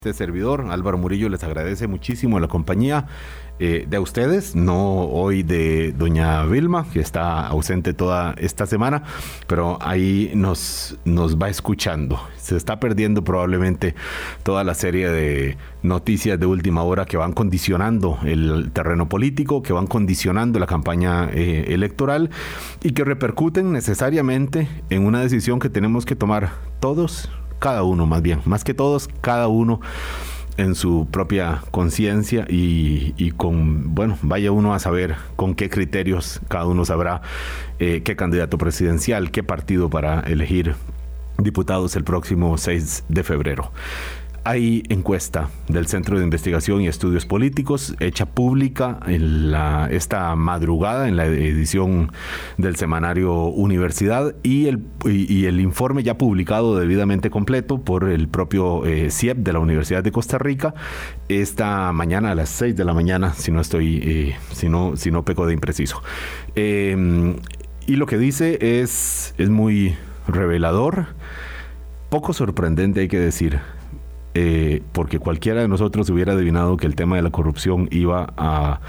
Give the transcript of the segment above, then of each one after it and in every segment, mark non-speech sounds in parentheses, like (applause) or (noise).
Este servidor, Álvaro Murillo, les agradece muchísimo la compañía eh, de ustedes, no hoy de doña Vilma, que está ausente toda esta semana, pero ahí nos, nos va escuchando. Se está perdiendo probablemente toda la serie de noticias de última hora que van condicionando el terreno político, que van condicionando la campaña eh, electoral y que repercuten necesariamente en una decisión que tenemos que tomar todos cada uno más bien, más que todos, cada uno en su propia conciencia y, con, bueno, vaya uno a saber con qué criterios cada uno sabrá eh, qué candidato presidencial, qué partido para elegir diputados el próximo 6 de febrero. Hay encuesta del Centro de Investigación y Estudios Políticos hecha pública en la, esta madrugada en la edición del semanario Universidad y el, informe ya publicado debidamente completo por el propio eh, CIEP de la Universidad de Costa Rica esta mañana a las 6 de la mañana, si no estoy, eh, si, no, si no peco de impreciso. Em, y lo que dice es, es muy revelador, poco sorprendente hay que decir eh, porque cualquiera de nosotros hubiera adivinado que el tema de la corrupción iba a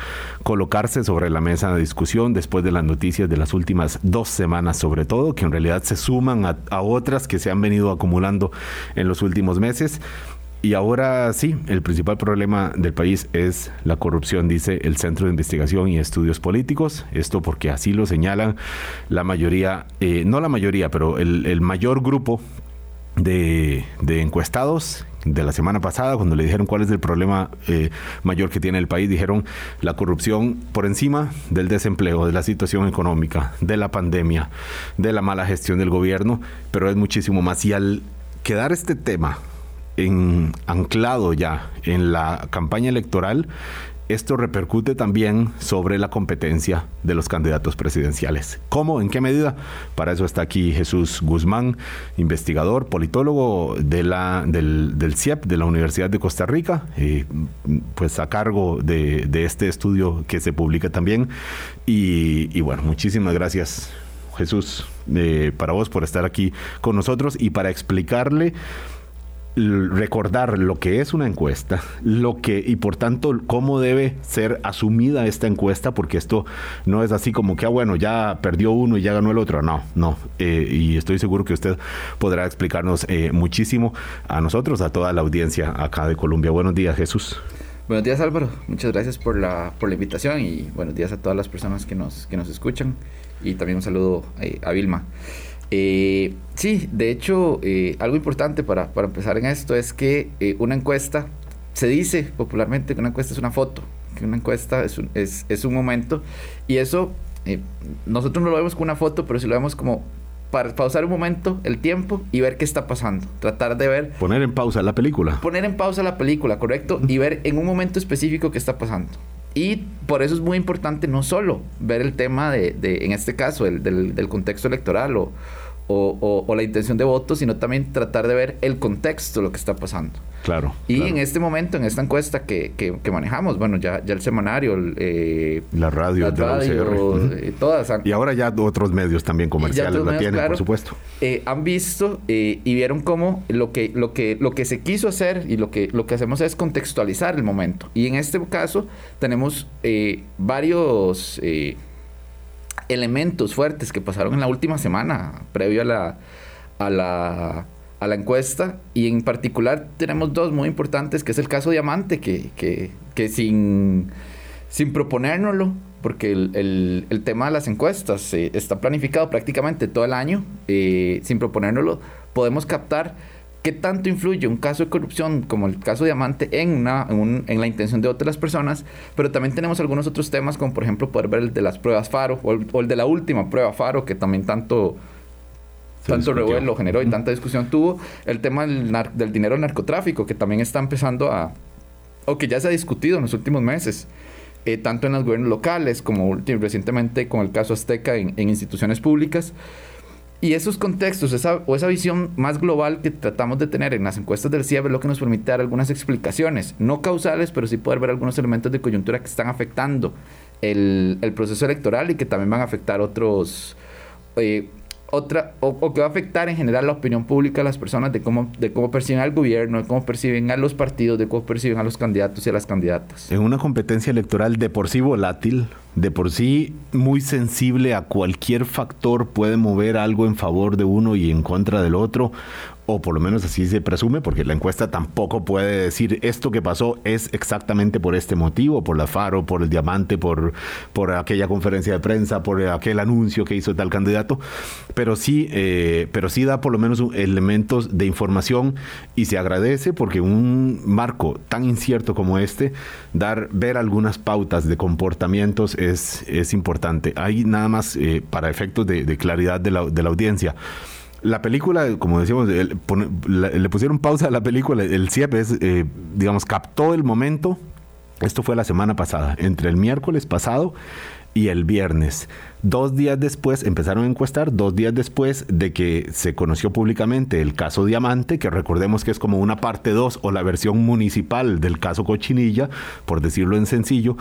colocarse sobre la mesa de discusión después de las noticias de las últimas dos semanas, sobre todo, que en realidad se suman a, otras que se han venido acumulando en los últimos meses. Y ahora sí, el principal problema del país es la corrupción, dice el Centro de Investigación y Estudios Políticos. Esto porque así lo señalan la mayoría, eh, no la mayoría, pero el, mayor grupo de, encuestados de la semana pasada, cuando le dijeron cuál es el problema eh, mayor que tiene el país, dijeron la corrupción por encima del desempleo, de la situación económica, de la pandemia, de la mala gestión del gobierno, pero es muchísimo más. Y al quedar este tema en, anclado ya en la campaña electoral, esto repercute también sobre la competencia de los candidatos presidenciales. ¿Cómo? ¿En qué medida? Para eso está aquí Jesús Guzmán, investigador, politólogo de la, del, CIEP de la Universidad de Costa Rica, eh, pues a cargo de, este estudio que se publica también. Y, bueno, muchísimas gracias Jesús eh, para vos por estar aquí con nosotros y para explicarle recordar lo que es una encuesta, lo que y por tanto cómo debe ser asumida esta encuesta, porque esto no es así como que ah, bueno ya perdió uno y ya ganó el otro, no, no. Eh, y estoy seguro que usted podrá explicarnos eh, muchísimo a nosotros, a toda la audiencia acá de Colombia. Buenos días, Jesús. Buenos días Álvaro, muchas gracias por la, por la invitación y buenos días a todas las personas que nos, que nos escuchan y también un saludo eh, a Vilma. Eh, sí, de hecho, eh, algo importante para, empezar en esto es que eh, una encuesta, se dice popularmente que una encuesta es una foto, que una encuesta es un, es, un momento, y eso nosotros no lo vemos como una foto, pero si lo vemos como para pausar un momento el tiempo y ver qué está pasando. Tratar de ver. Poner en pausa la película. Poner en pausa la película, correcto. Y ver en un momento específico qué está pasando. Y por eso es muy importante no solo ver el tema de, de en este caso, el, del, del, contexto electoral o, o, o, la intención de voto, sino también tratar de ver el contexto de lo que está pasando. Claro. Y en este momento, en esta encuesta que, que, manejamos, bueno, ya, ya el semanario, eh, la radio, la eh, todas. y ahora ya otros medios también comerciales la tienen, por supuesto. Eh, han visto y vieron cómo lo que, lo, que, lo que se quiso hacer y lo que, lo que hacemos es contextualizar el momento. Y en este caso tenemos varios elementos fuertes que pasaron en la última semana, previo a la, a la, a la encuesta. Y en particular tenemos dos muy importantes, que es el caso Diamante, que, que, que sin, sin proponérnoslo, porque el, el, tema de las encuestas eh, está planificado prácticamente todo el año, eh, sin proponérnoslo, podemos captar ¿Qué tanto influye un caso de corrupción como el caso Diamante en, una, en, la intención de otras personas? Pero también tenemos algunos otros temas, como por ejemplo poder ver el de las pruebas FARO o el, de la última prueba FARO, que también tanto, tanto revuelo generó y tanta discusión tuvo. El tema del, del, dinero del narcotráfico, que también está empezando a. o que ya se ha discutido en los últimos meses. Eh, tanto en los gobiernos locales como recientemente con el caso Azteca en, en instituciones públicas. Y esos contextos esa, o esa visión más global que tratamos de tener en las encuestas del CIEB es lo que nos permite dar algunas explicaciones, no causales, pero sí poder ver algunos elementos de coyuntura que están afectando el, proceso electoral y que también van a afectar otros, eh, otra, o, que va a afectar en general la opinión pública de las personas de cómo, de cómo perciben al gobierno, de cómo perciben a los partidos, de cómo perciben a los candidatos y a las candidatas. En una competencia electoral de por sí volátil, de por sí muy sensible a cualquier factor, puede mover algo en favor de uno y en contra del otro, o por lo menos así se presume, porque la encuesta tampoco puede decir esto que pasó es exactamente por este motivo, por la Faro, por el diamante, por, por aquella conferencia de prensa, por aquel anuncio que hizo tal candidato, pero sí, eh, pero sí da por lo menos elementos de información y se agradece porque un marco tan incierto como este, dar, ver algunas pautas de comportamientos es, es importante. Hay nada más eh, para efectos de, claridad de la, de la audiencia la película, como decíamos, le pusieron pausa a la película. El CIEP es, eh, digamos, captó el momento. Esto fue la semana pasada, entre el miércoles pasado y el viernes. Dos días después empezaron a encuestar, dos días después de que se conoció públicamente el caso Diamante, que recordemos que es como una parte 2 o la versión municipal del caso Cochinilla, por decirlo en sencillo,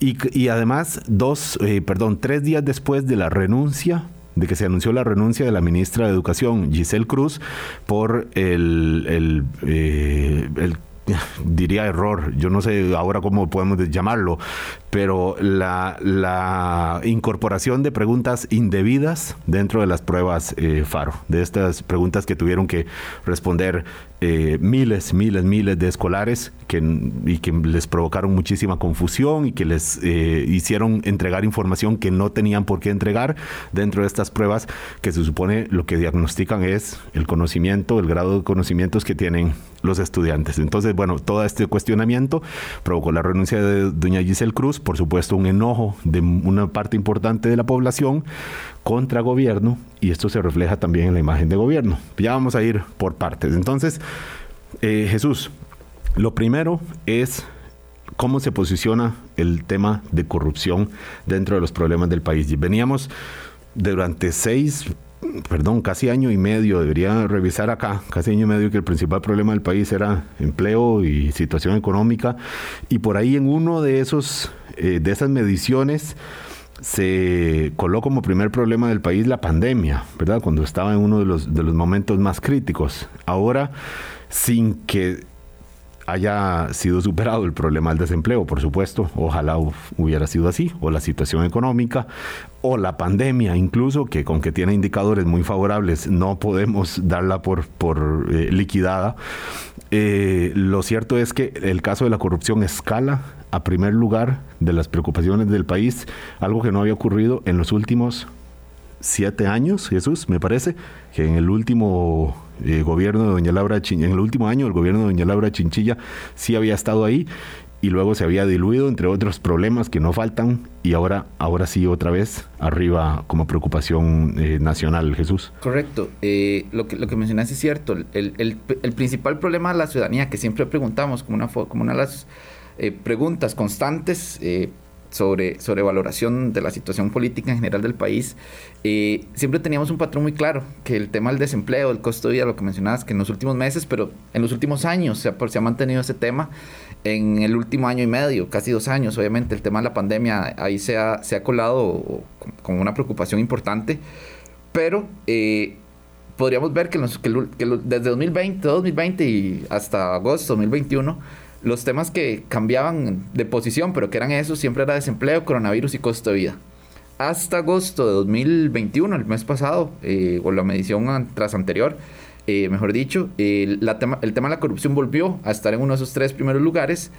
y, además dos, eh, perdón, tres días después de la renuncia de que se anunció la renuncia de la ministra de Educación, Giselle Cruz, por el, el, eh, el (laughs) diría error, yo no sé ahora cómo podemos llamarlo, pero la, incorporación de preguntas indebidas dentro de las pruebas eh, FARO, de estas preguntas que tuvieron que responder eh, miles, miles, miles de escolares que, y que les provocaron muchísima confusión y que les eh, hicieron entregar información que no tenían por qué entregar dentro de estas pruebas que se supone lo que diagnostican es el conocimiento, el grado de conocimientos que tienen los estudiantes. Entonces, bueno, todo este cuestionamiento provocó la renuncia de doña Giselle Cruz, por supuesto un enojo de una parte importante de la población contra gobierno y esto se refleja también en la imagen de gobierno. Ya vamos a ir por partes. Entonces, eh, Jesús, lo primero es cómo se posiciona el tema de corrupción dentro de los problemas del país. Veníamos durante seis, perdón, casi año y medio, debería revisar acá, casi año y medio que el principal problema del país era empleo y situación económica. Y por ahí en uno de esos, eh, de esas mediciones, se coló como primer problema del país la pandemia, ¿verdad? Cuando estaba en uno de los, de los momentos más críticos. Ahora, sin que haya sido superado el problema del desempleo, por supuesto, ojalá hubiera sido así, o la situación económica, o la pandemia incluso, que con que tiene indicadores muy favorables no podemos darla por, por eh, liquidada. Eh, lo cierto es que el caso de la corrupción escala a primer lugar de las preocupaciones del país, algo que no había ocurrido en los últimos siete años, Jesús, me parece, que en el último eh, gobierno de Doña Laura en el último año el gobierno de Doña Laura Chinchilla sí había estado ahí y luego se había diluido entre otros problemas que no faltan y ahora ahora sí otra vez arriba como preocupación eh, nacional Jesús. Correcto. Eh, lo que lo que mencionaste es cierto. El, el, el, principal problema de la ciudadanía que siempre preguntamos como una como una de las preguntas constantes sobre, sobre valoración de la situación política en general del país, eh, siempre teníamos un patrón muy claro, que el tema del desempleo, el costo de vida, lo que mencionabas, que en los últimos meses, pero en los últimos años se ha, se ha mantenido ese tema, en el último año y medio, casi dos años, obviamente, el tema de la pandemia ahí se ha, se ha colado como una preocupación importante, pero... Eh, podríamos ver que, que desde 2020, 2020 y hasta agosto de 2021 los temas que cambiaban de posición, pero que eran esos, siempre era desempleo, coronavirus y costo de vida. Hasta agosto de 2021, el mes pasado, eh, o la medición tras anterior, eh, mejor dicho, el tema de la corrupción volvió a estar en uno de esos tres primeros lugares,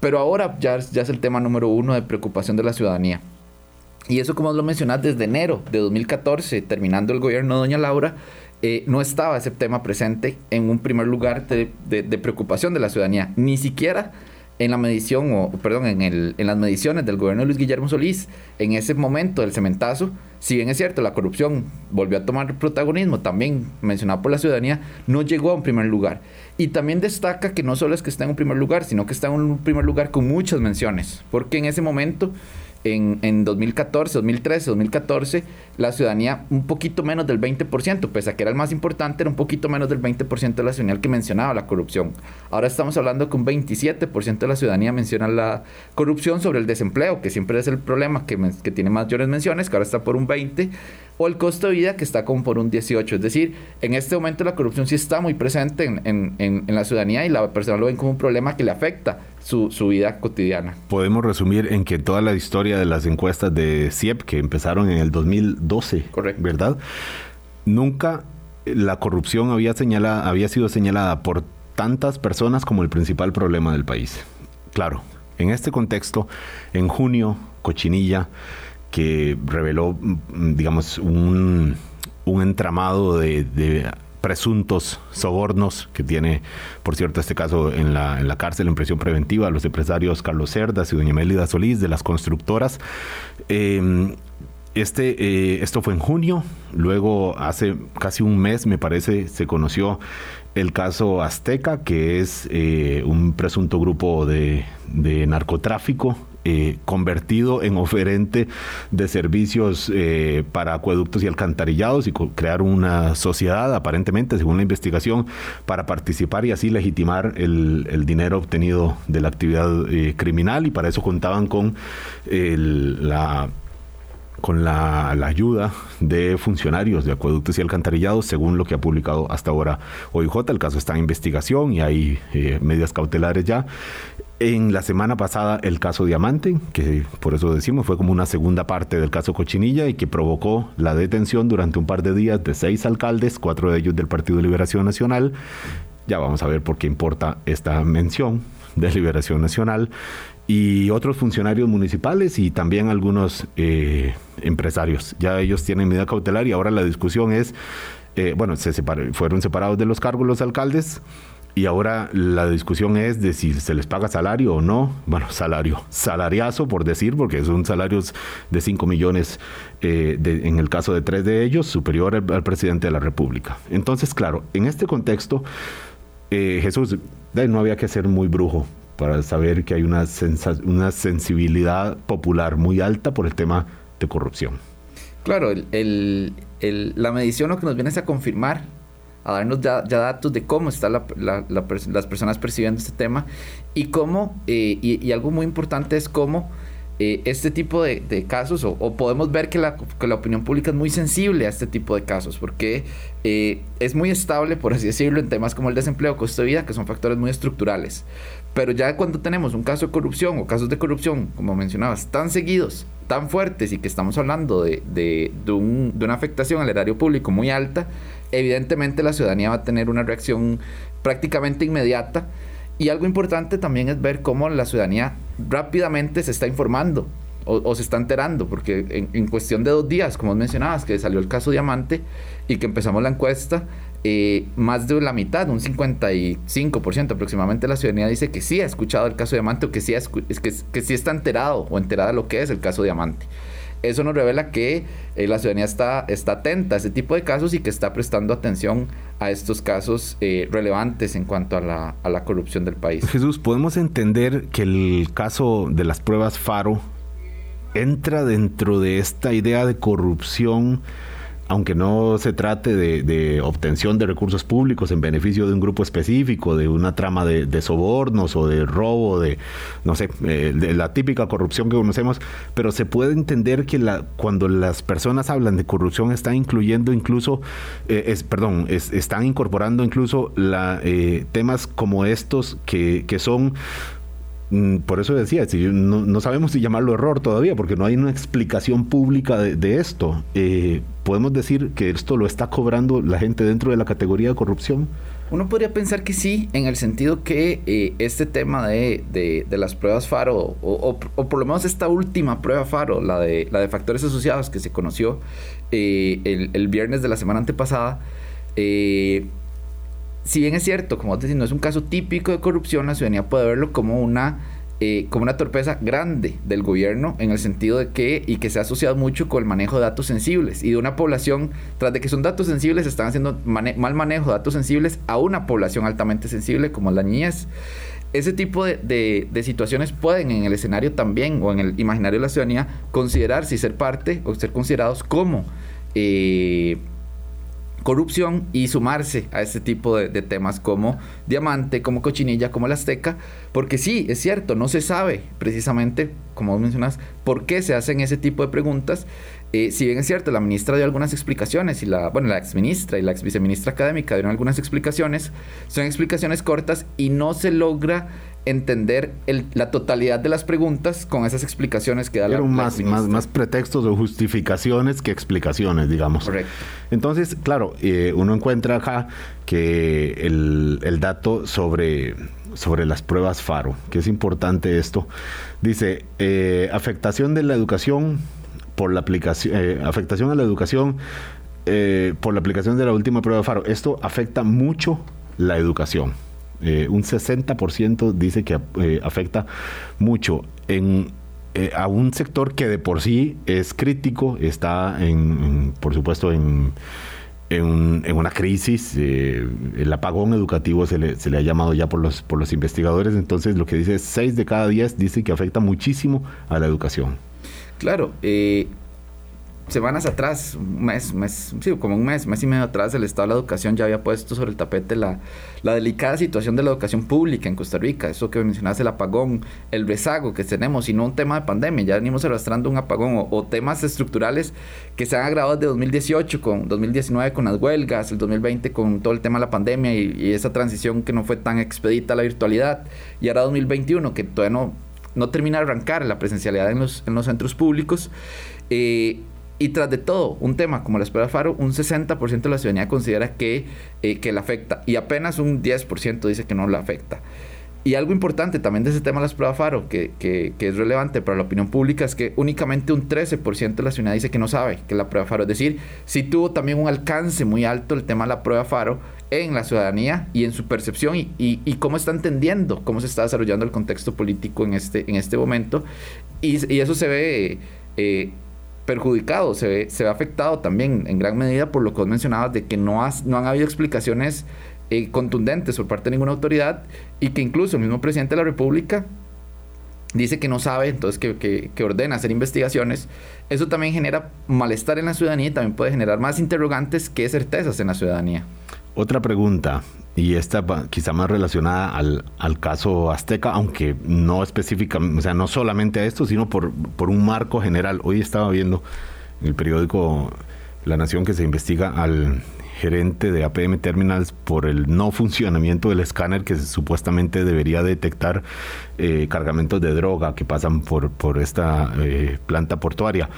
pero ahora ya, ya es el tema número uno de preocupación de la ciudadanía. Y eso, como lo mencionas, desde enero de 2014, terminando el gobierno de Doña Laura, eh, no estaba ese tema presente en un primer lugar de, preocupación de la ciudadanía, ni siquiera en la medición, o perdón, en, en las mediciones del gobierno de Luis Guillermo Solís, en ese momento del cementazo, si bien es cierto, la corrupción volvió a tomar protagonismo, también mencionado por la ciudadanía, no llegó a un primer lugar. Y también destaca que no solo es que está en un primer lugar, sino que está en un primer lugar con muchas menciones, porque en ese momento en, en 2014, 2013, 2014, la ciudadanía un poquito menos del 20%, pese a que era el más importante, era un poquito menos del 20% de la ciudadanía que mencionaba la corrupción. Ahora estamos hablando que un 27% de la ciudadanía menciona la corrupción sobre el desempleo, que siempre es el problema que, que tiene mayores menciones, que ahora está por un 20%. O el costo de vida que está como por un 18. Es decir, en este momento la corrupción sí está muy presente en, la ciudadanía y la persona lo ven como un problema que le afecta su, vida cotidiana. Podemos resumir en que toda la historia de las encuestas de CIEP que empezaron en el 2012, Correcto. ¿verdad? Nunca la corrupción había, señalada, había sido señalada por tantas personas como el principal problema del país. Claro, en este contexto, en junio, Cochinilla, que reveló, mm, digamos, un, entramado de, presuntos sobornos que tiene, por cierto, este caso en la, en la cárcel en prisión preventiva, los empresarios Carlos Cerdas y doña Melida Solís de las constructoras. Em, este, eh, esto fue en junio, luego hace casi un mes, me parece, se conoció el caso Azteca, que es eh, un presunto grupo de, narcotráfico eh, convertido en oferente de servicios eh, para acueductos y alcantarillados y crear una sociedad, aparentemente, según la investigación, para participar y así legitimar el, dinero obtenido de la actividad criminal y para eso contaban con la con la, ayuda de funcionarios de acueductos y alcantarillados, según lo que ha publicado hasta ahora OIJ. El caso está en investigación y hay eh, medidas cautelares ya. En la semana pasada el caso Diamante, que por eso decimos fue como una segunda parte del caso Cochinilla y que provocó la detención durante un par de días de seis alcaldes, cuatro de ellos del Partido de Liberación Nacional. Ya vamos a ver por qué importa esta mención de Liberación Nacional y otros funcionarios municipales y también algunos eh, empresarios. Ya ellos tienen medida cautelar y ahora la discusión es, eh, bueno, se fueron separados de los cargos los alcaldes y ahora la discusión es de si se les paga salario o no. Bueno, salario, salariazo por decir, porque son salarios de 5 millones eh, en el caso de tres de ellos, superior al, presidente de la República. Entonces, claro, en este contexto, Jesús, no había que ser muy brujo para saber que hay una, sensibilidad popular muy alta por el tema de corrupción. Claro, el, la medición lo que nos viene es a confirmar, a darnos ya, datos de cómo están las personas percibiendo este tema y cómo, eh, y, algo muy importante es cómo eh, este tipo de, casos, o, podemos ver que la, que la, opinión pública es muy sensible a este tipo de casos, porque eh, es muy estable, por así decirlo, en temas como el desempleo, costo de vida, que son factores muy estructurales. Pero ya cuando tenemos un caso de corrupción o casos de corrupción, como mencionabas, tan seguidos, tan fuertes y que estamos hablando de, de, una afectación al erario público muy alta, evidentemente la ciudadanía va a tener una reacción prácticamente inmediata. Y algo importante también es ver cómo la ciudadanía rápidamente se está informando o, se está enterando, porque en, cuestión de dos días, como mencionabas, que salió el caso Diamante y que empezamos la encuesta, eh, más de la mitad, un 55% aproximadamente de la ciudadanía dice que sí ha escuchado el caso Diamante o que sí, que, que sí está enterado o enterada de lo que es el caso Diamante. Eso nos revela que eh, la ciudadanía está, está atenta a ese tipo de casos y que está prestando atención a estos casos eh, relevantes en cuanto a la, a la corrupción del país. Jesús, podemos entender que el caso de las pruebas FARO entra dentro de esta idea de corrupción aunque no se trate de, obtención de recursos públicos en beneficio de un grupo específico, de una trama de, sobornos o de robo, de, no sé, eh, de la típica corrupción que conocemos, pero se puede entender que cuando las personas hablan de corrupción están incluyendo incluso, eh, perdón, están incorporando incluso eh, temas como estos que, son por eso decía, si no, sabemos si llamarlo error todavía, porque no hay una explicación pública de, esto. Eh, ¿Podemos decir que esto lo está cobrando la gente dentro de la categoría de corrupción? Uno podría pensar que sí, en el sentido que eh, este tema de, las pruebas FARO, o, por lo menos esta última prueba FARO, la de, la de factores asociados que se conoció eh, el, viernes de la semana antepasada, si bien es cierto, como te decía, no es un caso típico de corrupción, la ciudadanía puede verlo como una, eh, como una torpeza grande del gobierno en el sentido de que, y que se ha asociado mucho con el manejo de datos sensibles y de una población, tras de que son datos sensibles, están haciendo mal manejo de datos sensibles a una población altamente sensible como la niñez. Ese tipo de, de, situaciones pueden en el escenario también o en el imaginario de la ciudadanía considerar si ser parte o ser considerados como... Eh, corrupción y sumarse a este tipo de, temas como diamante, como cochinilla, como la azteca, porque sí, es cierto, no se sabe precisamente, como mencionas, por qué se hacen ese tipo de preguntas. Eh, si bien es cierto, la ministra dio algunas explicaciones y la, bueno, la exministra y la ex viceministra académica dieron algunas explicaciones, son explicaciones cortas y no se logra entender la totalidad de las preguntas con esas explicaciones que da la, más, más, más pretextos o justificaciones que explicaciones, digamos. Correcto. Entonces, claro, eh, uno encuentra acá que el, el dato sobre sobre las pruebas FARO, que es importante esto. Dice, eh, afectación de la educación por la aplicación, eh, afectación a la educación por la aplicación de la última prueba FARO. Esto afecta mucho la educación. Eh, un 60% dice que eh, afecta mucho en, eh, a un sector que de por sí es crítico, está en, por supuesto en, en, una crisis, el apagón educativo se le, se le, ha llamado ya por los, por los investigadores, entonces lo que dice es 6 de cada 10 dice que afecta muchísimo a la educación. Claro, semanas atrás, un mes, mes, sí, como un mes, mes y medio atrás, el Estado de la Educación ya había puesto sobre el tapete la, la delicada situación de la educación pública en Costa Rica. Eso que mencionaste, el apagón, el rezago que tenemos, y no un tema de pandemia, ya venimos arrastrando un apagón o, temas estructurales que se han agravado desde 2018, con 2019 con las huelgas, el 2020 con todo el tema de la pandemia y, y esa transición que no fue tan expedita a la virtualidad, y ahora 2021 que todavía no, no termina de arrancar la presencialidad en los, en los centros públicos. Eh, y tras de todo, un tema como la espera Faro, un 60% de la ciudadanía considera que, eh, que le afecta y apenas un 10% dice que no le afecta. Y algo importante también de ese tema de las pruebas FARO, que, que, que, es relevante para la opinión pública, es que únicamente un 13% de la ciudadanía dice que no sabe que la prueba FARO. Es decir, sí tuvo también un alcance muy alto el tema de la prueba FARO en la ciudadanía y en su percepción y, y, cómo está entendiendo cómo se está desarrollando el contexto político en este, en este momento. Y, y eso se ve eh, perjudicado, se ve, se ve afectado también en gran medida por lo que vos mencionabas de que no, no han habido explicaciones eh, contundentes por parte de ninguna autoridad y que incluso el mismo presidente de la República dice que no sabe, entonces que, que, ordena hacer investigaciones, eso también genera malestar en la ciudadanía y también puede generar más interrogantes que certezas en la ciudadanía. Otra pregunta, y esta quizá más relacionada al, al, caso Azteca, aunque no específicamente, o sea, no solamente a esto, sino por, por un marco general. Hoy estaba viendo en el periódico La Nación que se investiga al gerente de APM Terminals por el no funcionamiento del escáner que supuestamente debería detectar eh, cargamentos de droga que pasan por, por esta eh, planta portuaria.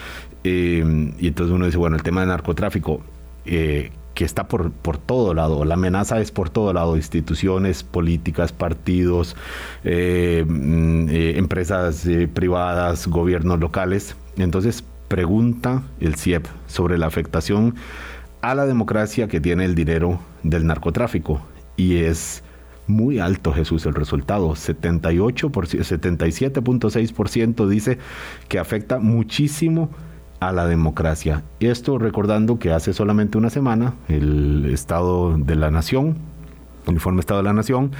Eh, y entonces uno dice, bueno, el tema de narcotráfico, que está por, por todo lado, la amenaza es por todo lado, instituciones políticas, partidos, eh, mm, eh, empresas eh, privadas, gobiernos locales. Entonces pregunta el CIEP sobre la afectación a la democracia que tiene el dinero del narcotráfico. Y es muy alto Jesús el resultado, 78 77.6% dice que afecta muchísimo a la democracia. Esto recordando que hace solamente una semana el Estado de la Nación, el informe Estado de la Nación,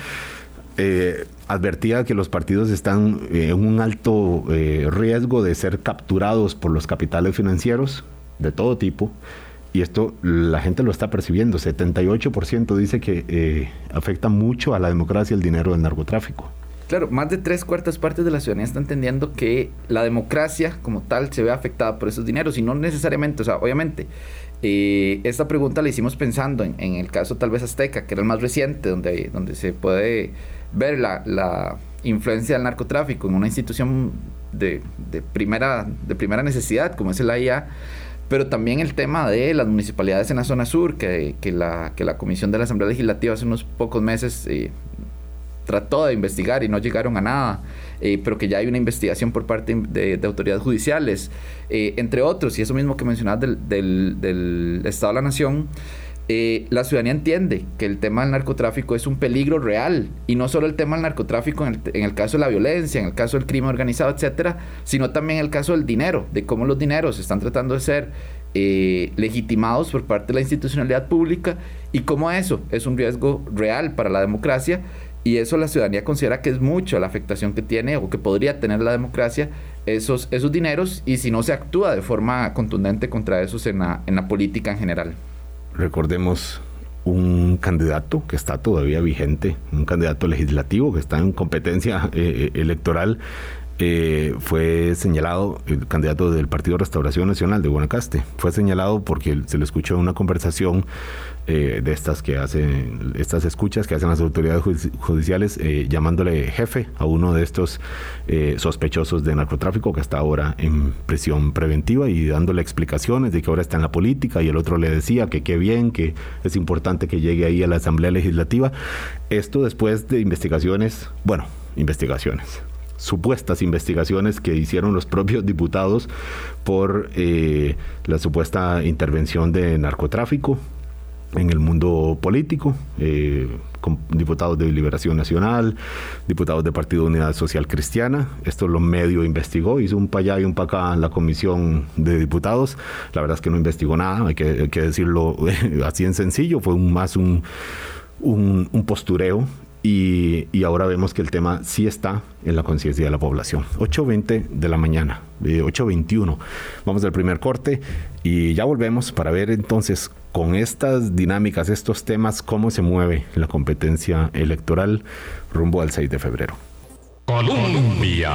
eh, advertía que los partidos están eh, en un alto eh, riesgo de ser capturados por los capitales financieros de todo tipo. Y esto la gente lo está percibiendo. 78% dice que afecta mucho a la democracia el dinero del narcotráfico. Claro, más de tres cuartas partes de la ciudadanía está entendiendo que la democracia como tal se ve afectada por esos dineros y no necesariamente, o sea, obviamente, eh, esta pregunta la hicimos pensando en, el caso tal vez Azteca, que era el más reciente, donde, donde se puede ver la, la influencia del narcotráfico en una institución de, de, primera, de primera necesidad como es el AIA, pero también el tema de las municipalidades en la zona sur, que, que, la, que la Comisión de la Asamblea Legislativa hace unos pocos meses eh, trató de investigar y no llegaron a nada, eh, pero que ya hay una investigación por parte de, autoridades judiciales, eh, entre otros, y eso mismo que mencionabas del, del, Estado de la Nación. Eh, la ciudadanía entiende que el tema del narcotráfico es un peligro real y no solo el tema del narcotráfico en el, caso de la violencia, en el caso del crimen organizado, etcétera, sino también el caso del dinero, de cómo los dineros están tratando de ser legitimados por parte de la institucionalidad pública y cómo eso es un riesgo real para la democracia y eso la ciudadanía considera que es mucho la afectación que tiene o que podría tener la democracia esos, esos dineros y si no se actúa de forma contundente contra esos en la, en la política en general. Recordemos un candidato que está todavía vigente, un candidato legislativo que está en competencia eh, eh, electoral eh, fue señalado, el candidato del Partido Restauración Nacional de Guanacaste, fue señalado porque se le escuchó una conversación eh, de estas que hacen, estas escuchas que hacen las autoridades judiciales, eh, llamándole jefe a uno de estos sospechosos de narcotráfico que está ahora en prisión preventiva y dándole explicaciones de que ahora está en la política y el otro le decía que qué bien, que es importante que llegue ahí a la Asamblea Legislativa. Esto después de investigaciones, bueno, investigaciones supuestas investigaciones que hicieron los propios diputados por eh, la supuesta intervención de narcotráfico en el mundo político, eh, con diputados de Liberación Nacional, diputados de Partido Unidad Social Cristiana. Esto lo medio investigó, hizo un para allá y un para acá en la comisión de diputados. La verdad es que no investigó nada, hay que, decirlo (laughs) así en sencillo, fue más un, un, un postureo y, ahora vemos que el tema sí está en la conciencia de la población. 8.20 de la mañana, 8.21. Vamos al primer corte y ya volvemos para ver entonces con estas dinámicas, estos temas, cómo se mueve la competencia electoral rumbo al 6 de febrero. Colombia.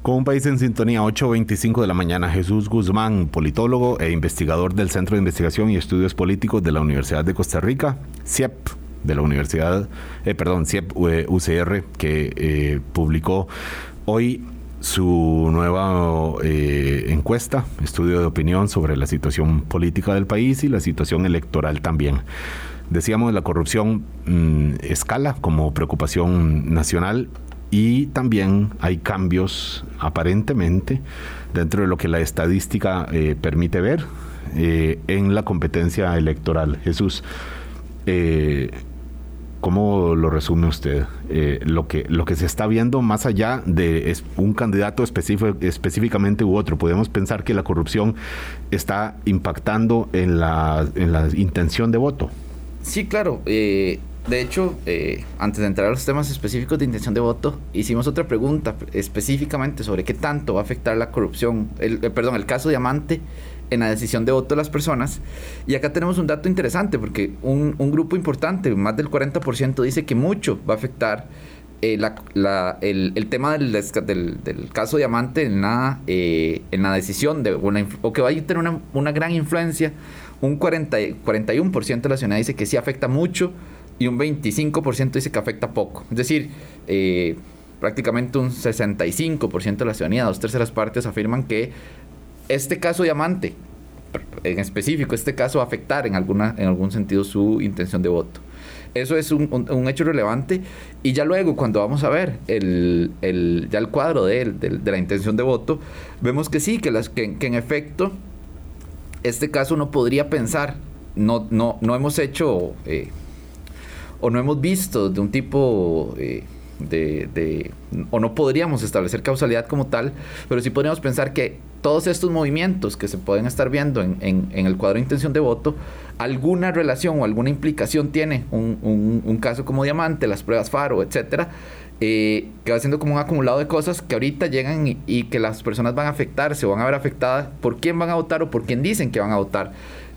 Con un país en sintonía, 8.25 de la mañana, Jesús Guzmán, politólogo e investigador del Centro de Investigación y Estudios Políticos de la Universidad de Costa Rica, CIEP de la Universidad, eh, perdón, CIEP UCR, que eh, publicó hoy su nueva eh, encuesta, estudio de opinión sobre la situación política del país y la situación electoral también. Decíamos, la corrupción mm, escala como preocupación nacional y también hay cambios aparentemente dentro de lo que la estadística permite ver en la competencia electoral. Jesús, ¿Cómo lo resume usted? Eh, lo, que, lo que se está viendo más allá de un candidato específicamente u otro. Podemos pensar que la corrupción está impactando en la, en la intención de voto. Sí, claro. Eh, de hecho, eh, antes de entrar a los temas específicos de intención de voto, hicimos otra pregunta específicamente sobre qué tanto va a afectar la corrupción, el, perdón, el caso Diamante en la decisión de voto de las personas. Y acá tenemos un dato interesante, porque un, grupo importante, más del 40%, dice que mucho va a afectar eh, el, tema del, del, caso Diamante en la, eh, en la decisión, de o que va a tener una, una gran influencia. Un 40, 41% de la ciudadanía dice que sí afecta mucho y un 25% dice que afecta poco. Es decir, eh, prácticamente un 65% de la ciudadanía, dos terceras partes afirman que este caso diamante, en específico, este caso va a afectar en, alguna, en algún sentido su intención de voto. Eso es un, hecho relevante. Y ya luego, cuando vamos a ver el, ya el cuadro de, de, la intención de voto, vemos que sí, que, las, que, en efecto, este caso no podría pensar, no, no, no hemos hecho eh, o no hemos visto de un tipo... Eh, o no podríamos establecer causalidad como tal, pero sí podríamos pensar que todos estos movimientos que se pueden estar viendo en, el cuadro de intención de voto, alguna relación o alguna implicación tiene un, un, caso como Diamante, las pruebas Faro, etcétera, eh, que va siendo como un acumulado de cosas que ahorita llegan y, que las personas van a afectarse o van a ver afectadas por quién van a votar o por quién dicen que van a votar,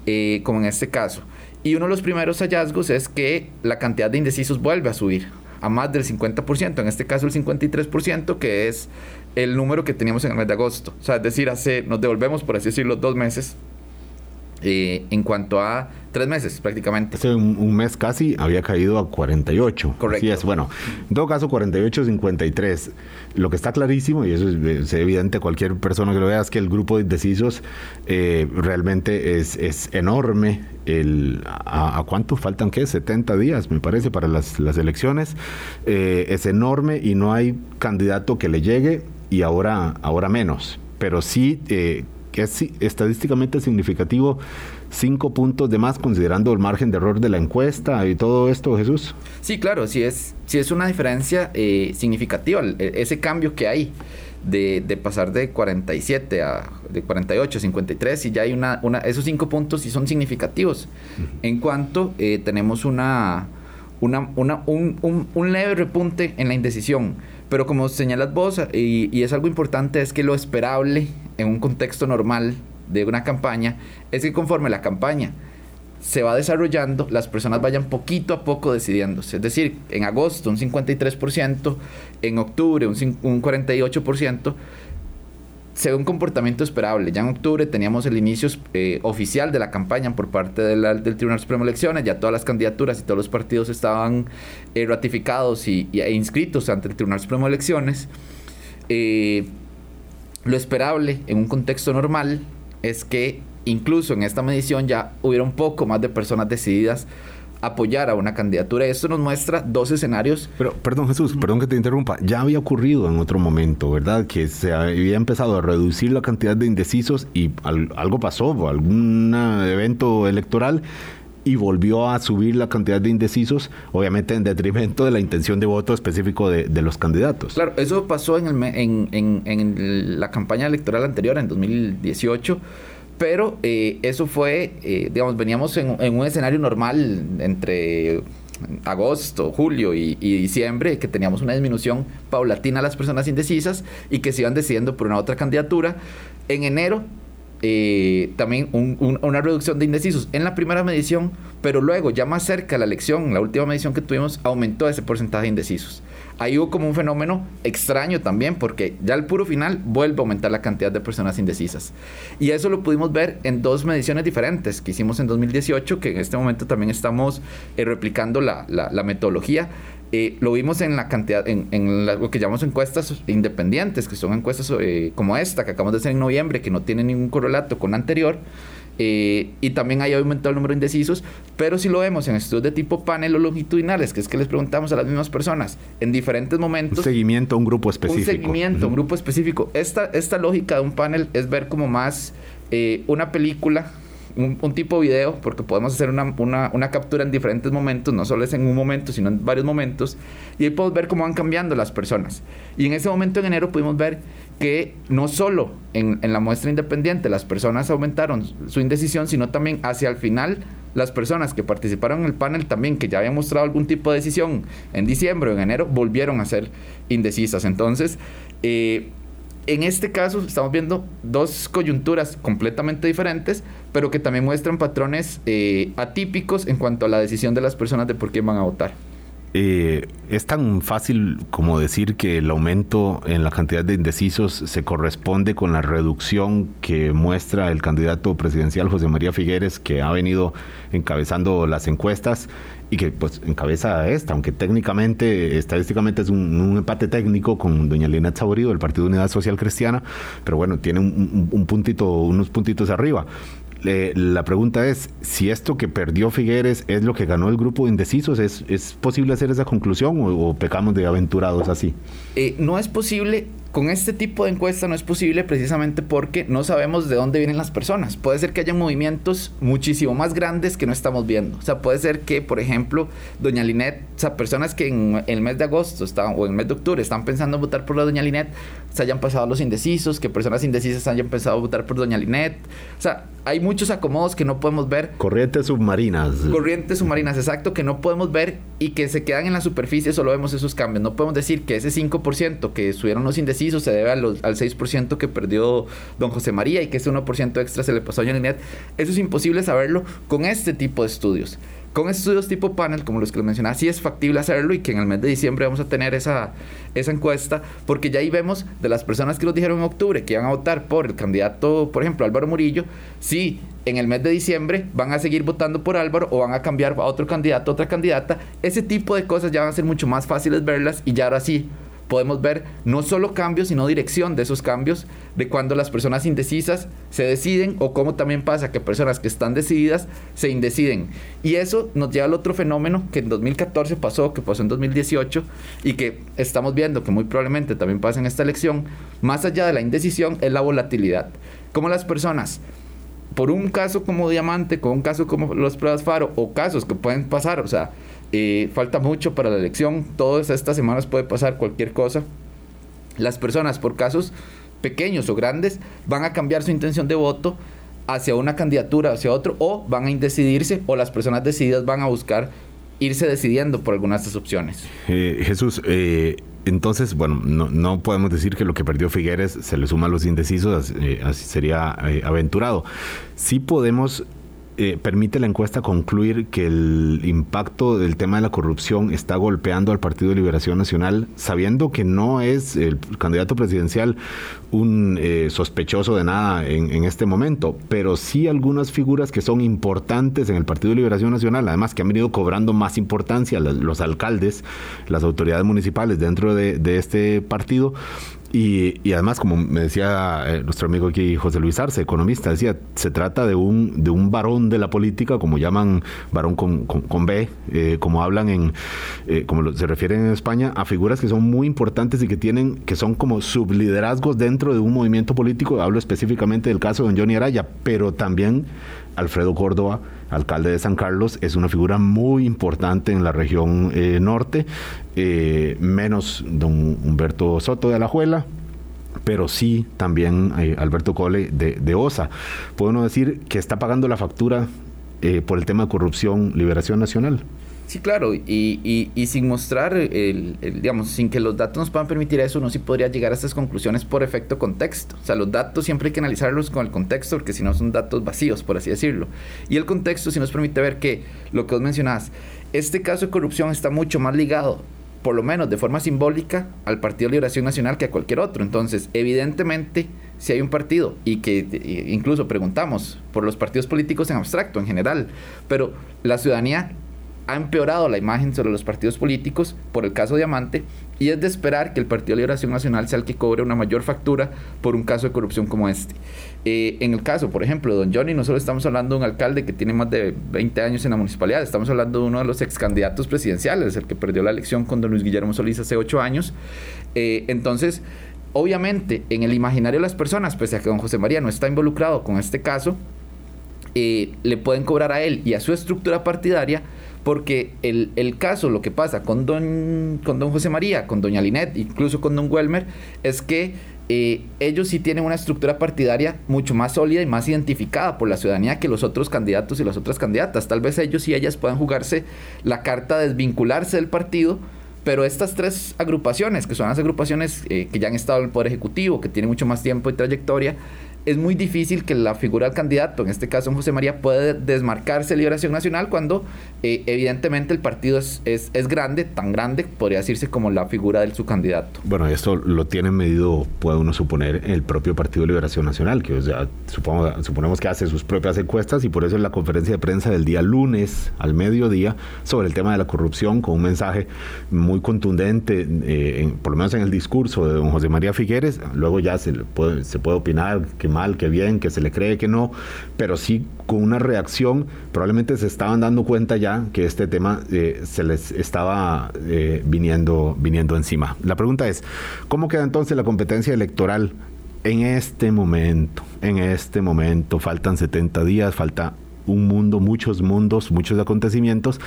eh, como en este caso. Y uno de los primeros hallazgos es que la cantidad de indecisos vuelve a subir a más del 50%, en este caso el 53%, que es el número que teníamos en el mes de agosto. O sea, es decir, hace, nos devolvemos, por así decirlo, dos meses eh, en cuanto a tres meses prácticamente. Hace un, mes casi había caído a 48. Correcto. Así es, bueno, en todo caso 48, 53. Lo que está clarísimo, y eso es, evidente a cualquier persona que lo vea, es que el grupo de indecisos eh, realmente es, es enorme. El, a, cuánto faltan? ¿Qué? 70 días, me parece, para las, las elecciones. Eh, es enorme y no hay candidato que le llegue y ahora, ahora menos. Pero sí que es estadísticamente significativo, cinco puntos de más considerando el margen de error de la encuesta y todo esto, Jesús. Sí, claro, sí es, sí es una diferencia eh, significativa, ese cambio que hay de, de, pasar de 47 a de 48 a 53 y ya hay una, una esos cinco puntos sí son significativos en cuanto eh, tenemos una, una, una un, un, un leve repunte en la indecisión pero como señalas vos, y, es algo importante, es que lo esperable en un contexto normal de una campaña es que conforme la campaña se va desarrollando, las personas vayan poquito a poco decidiéndose. Es decir, en agosto un 53%, en octubre un, un 48%, se ve un comportamiento esperable. Ya en octubre teníamos el inicio eh, oficial de la campaña por parte del Tribunal Supremo de Elecciones, ya todas las candidaturas y todos los partidos estaban eh, ratificados y, e inscritos ante el Tribunal Supremo de Elecciones. Eh, lo esperable en un contexto normal es que incluso en esta medición ya hubiera un poco más de personas decididas apoyar a una candidatura. Esto nos muestra dos escenarios. Pero, perdón Jesús, perdón que te interrumpa, ya había ocurrido en otro momento, ¿verdad? Que se había empezado a reducir la cantidad de indecisos y algo pasó, algún evento electoral y volvió a subir la cantidad de indecisos, obviamente en detrimento de la intención de voto específico de, los candidatos. Claro, eso pasó en, el, en, en, en la campaña electoral anterior, en 2018 pero eh, eso fue, eh, digamos, veníamos en, un escenario normal entre agosto, julio y, diciembre, que teníamos una disminución paulatina a las personas indecisas y que se iban decidiendo por una otra candidatura. En enero eh, también una reducción de indecisos en la primera medición, pero luego ya más cerca de la elección, la última medición que tuvimos, aumentó ese porcentaje de indecisos ahí hubo como un fenómeno extraño también, porque ya al puro final vuelve a aumentar la cantidad de personas indecisas. Y eso lo pudimos ver en dos mediciones diferentes que hicimos en 2018, que en este momento también estamos eh, replicando la, metodología. Eh, lo vimos en la cantidad, en, lo que llamamos encuestas independientes, que son encuestas eh, como esta que acabamos de hacer en noviembre, que no tienen ningún correlato con anterior. Eh, y también hay aumentado el número de indecisos, pero si lo vemos en estudios de tipo panel o longitudinales, que es que les preguntamos a las mismas personas en diferentes momentos. Un seguimiento a un grupo específico. Un seguimiento a un grupo específico. Esta, esta lógica de un panel es ver como más eh, una película un, tipo de video, porque podemos hacer una, una, una, captura en diferentes momentos, no solo es en un momento, sino en varios momentos, y ahí podemos ver cómo van cambiando las personas. Y en ese momento en enero pudimos ver que no solo en, la muestra independiente las personas aumentaron su indecisión, sino también hacia el final las personas que participaron en el panel también, que ya habían mostrado algún tipo de decisión en diciembre o en enero, volvieron a ser indecisas. Entonces, eh, en este caso estamos viendo dos coyunturas completamente diferentes, pero que también muestran patrones eh, atípicos en cuanto a la decisión de las personas de por quién van a votar. Eh, es tan fácil como decir que el aumento en la cantidad de indecisos se corresponde con la reducción que muestra el candidato presidencial José María Figueres, que ha venido encabezando las encuestas y que pues encabeza esta, aunque técnicamente, estadísticamente es un, empate técnico con doña Lina Saborido del Partido Unidad Social Cristiana, pero bueno, tiene un puntito, unos puntitos arriba la pregunta es, si esto que perdió Figueres es lo que ganó el grupo de indecisos, ¿es, es posible hacer esa conclusión o, pecamos de aventurados así? Eh, no es posible con este tipo de encuesta no es posible precisamente porque no sabemos de dónde vienen las personas. Puede ser que haya movimientos muchísimo más grandes que no estamos viendo. O sea, puede ser que, por ejemplo, doña Linet, o sea, personas que en el mes de agosto o en el mes de octubre están pensando en votar por la doña Linet, se hayan pasado los indecisos, que personas indecisas hayan pensado votar por doña Linet. O sea, hay muchos acomodos que no podemos ver. Corrientes submarinas. Corrientes submarinas, exacto, que no podemos ver y que se quedan en la superficie, solo vemos esos cambios. No podemos decir que ese 5% que subieron los indecisos se debe al 6% que perdió don José María y que ese 1% extra se le pasó a Janet. Eso es imposible saberlo con este tipo de estudios. Con estudios tipo panel, como los que les mencionaba, sí es factible hacerlo y que en el mes de diciembre vamos a tener esa, esa encuesta, porque ya ahí vemos de las personas que nos dijeron en octubre que iban a votar por el candidato, por ejemplo, Álvaro Murillo, si en el mes de diciembre van a seguir votando por Álvaro o van a cambiar a otro candidato, otra candidata. Ese tipo de cosas ya van a ser mucho más fáciles verlas y ya ahora sí podemos ver no solo cambios, sino dirección de esos cambios, de cuando las personas indecisas se deciden o cómo también pasa que personas que están decididas se indeciden. Y eso nos lleva al otro fenómeno que en 2014 pasó, que pasó en 2018 y que estamos viendo que muy probablemente también pasa en esta elección, más allá de la indecisión, es la volatilidad. Como las personas por un caso como Diamante, con un caso como los pruebas Faro, o casos que pueden pasar, o sea, eh, falta mucho para la elección. Todas estas semanas puede pasar cualquier cosa. Las personas, por casos pequeños o grandes, van a cambiar su intención de voto hacia una candidatura, hacia otro, o van a indecidirse, o las personas decididas van a buscar irse decidiendo por algunas de estas opciones. Eh, Jesús, eh, entonces, bueno, no, no, podemos decir que lo que perdió Figueres se le suma a los indecisos, así sería aventurado. Sí podemos eh, permite la encuesta concluir que el impacto del tema de la corrupción está golpeando al Partido de Liberación Nacional, sabiendo que no es el candidato presidencial un eh, sospechoso de nada en, este momento, pero sí algunas figuras que son importantes en el Partido de Liberación Nacional, además que han venido cobrando más importancia los, alcaldes, las autoridades municipales dentro de este partido, y, además, como me decía eh, nuestro amigo aquí, José Luis Arce, economista, decía, se trata de un, de un varón de la política, como llaman varón con, con, B, eh, como hablan en, eh, como se refieren en España, a figuras que son muy importantes y que tienen, que son como subliderazgos dentro de un movimiento político. Hablo específicamente del caso de don Johnny Araya, pero también Alfredo Córdoba, alcalde de San Carlos, es una figura muy importante en la región eh, norte, eh, menos don Humberto Soto de Alajuela, pero sí también eh, Alberto Cole de, de, OSA. Puedo decir que está pagando la factura por el tema de corrupción, liberación nacional. Sí, claro, y, sin mostrar, el, digamos, sin que los datos nos puedan permitir eso, uno sí podría llegar a estas conclusiones por efecto contexto. O sea, los datos siempre hay que analizarlos con el contexto, porque si no son datos vacíos, por así decirlo. Y el contexto sí nos permite ver que, lo que vos mencionás, este caso de corrupción está mucho más ligado por lo menos de forma simbólica, al Partido de Liberación Nacional que a cualquier otro. Entonces, evidentemente, si hay un partido, y que incluso preguntamos por los partidos políticos en abstracto, en general, pero la ciudadanía ha empeorado la imagen sobre los partidos políticos por el caso Diamante y es de esperar que el Partido de Liberación Nacional sea el que cobre una mayor factura por un caso de corrupción como este. Eh, en el caso, por ejemplo, de don Johnny, no solo estamos hablando de un alcalde que tiene más de 20 años en la municipalidad, estamos hablando de uno de los ex candidatos presidenciales, el que perdió la elección con don Luis Guillermo Solís hace 8 años. Eh, entonces, obviamente, en el imaginario de las personas, pese a que don José María no está involucrado con este caso, eh, le pueden cobrar a él y a su estructura partidaria porque el, el, caso, lo que pasa con don, con don José María, con doña Linet, incluso con don Welmer, es que eh, ellos sí tienen una estructura partidaria mucho más sólida y más identificada por la ciudadanía que los otros candidatos y las otras candidatas. Tal vez ellos y ellas puedan jugarse la carta de desvincularse del partido, pero estas tres agrupaciones, que son las agrupaciones eh, que ya han estado en el Poder Ejecutivo, que tienen mucho más tiempo y trayectoria, es muy difícil que la figura del candidato, en este caso José María, pueda desmarcarse de Liberación Nacional cuando eh, evidentemente el partido es, es, grande, tan grande, podría decirse como la figura de su candidato. Bueno, esto lo tiene medido, puede uno suponer, el propio Partido de Liberación Nacional, que o supongo, suponemos que hace sus propias encuestas y por eso en la conferencia de prensa del día lunes al mediodía sobre el tema de la corrupción con un mensaje muy contundente, eh, por lo menos en el discurso de don José María Figueres, luego ya se puede, se puede opinar que mal, que bien, que se le cree que no, pero sí con una reacción, probablemente se estaban dando cuenta ya que este tema eh, se les estaba eh, viniendo, viniendo encima. La pregunta es, ¿cómo queda entonces la competencia electoral en este momento? En este momento, faltan 70 días, falta un mundo, muchos mundos, muchos acontecimientos,